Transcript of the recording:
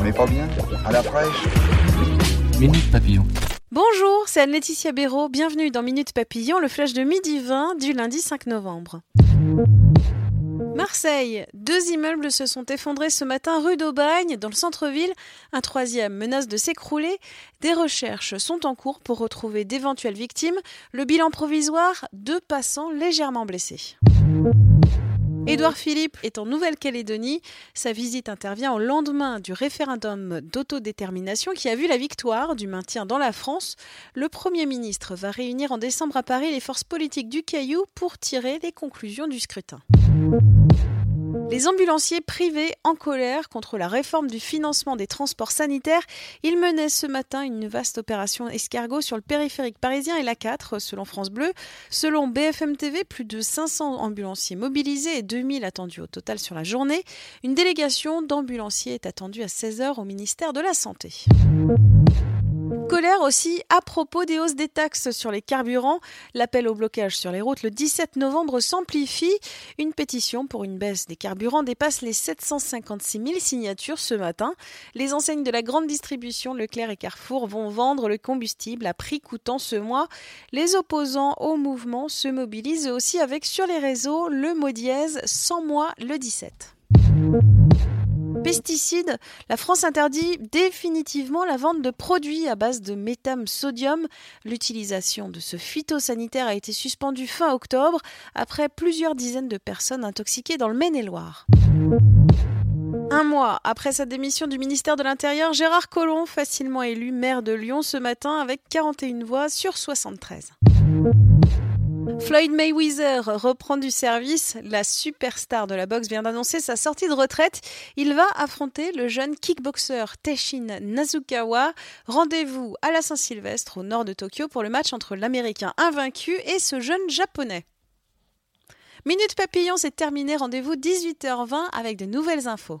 On n'est pas bien À la fraîche Minute Papillon. Bonjour, c'est Anne-Laetitia Béraud. Bienvenue dans Minute Papillon, le flash de midi 20 du lundi 5 novembre. Marseille, deux immeubles se sont effondrés ce matin rue d'Aubagne, dans le centre-ville. Un troisième menace de s'écrouler. Des recherches sont en cours pour retrouver d'éventuelles victimes. Le bilan provisoire, deux passants légèrement blessés. Édouard Philippe est en Nouvelle-Calédonie. Sa visite intervient au lendemain du référendum d'autodétermination qui a vu la victoire du maintien dans la France. Le Premier ministre va réunir en décembre à Paris les forces politiques du Caillou pour tirer les conclusions du scrutin. Les ambulanciers privés en colère contre la réforme du financement des transports sanitaires, ils menaient ce matin une vaste opération escargot sur le périphérique parisien et l'A4 selon France Bleu. Selon BFM TV, plus de 500 ambulanciers mobilisés et 2000 attendus au total sur la journée. Une délégation d'ambulanciers est attendue à 16h au ministère de la Santé. Colère aussi à propos des hausses des taxes sur les carburants. L'appel au blocage sur les routes le 17 novembre s'amplifie. Une pétition pour une baisse des carburants dépasse les 756 000 signatures ce matin. Les enseignes de la grande distribution Leclerc et Carrefour vont vendre le combustible à prix coûtant ce mois. Les opposants au mouvement se mobilisent aussi avec sur les réseaux le mot dièse sans moi le 17. Pesticides, la France interdit définitivement la vente de produits à base de métham-sodium. L'utilisation de ce phytosanitaire a été suspendue fin octobre après plusieurs dizaines de personnes intoxiquées dans le Maine-et-Loire. Un mois après sa démission du ministère de l'Intérieur, Gérard Collomb, facilement élu maire de Lyon ce matin avec 41 voix sur 73. Floyd Mayweather reprend du service. La superstar de la boxe vient d'annoncer sa sortie de retraite. Il va affronter le jeune kickboxer Teshin Nazukawa. Rendez-vous à la Saint-Sylvestre au nord de Tokyo pour le match entre l'Américain invaincu et ce jeune Japonais. Minute Papillon, c'est terminé. Rendez-vous 18h20 avec de nouvelles infos.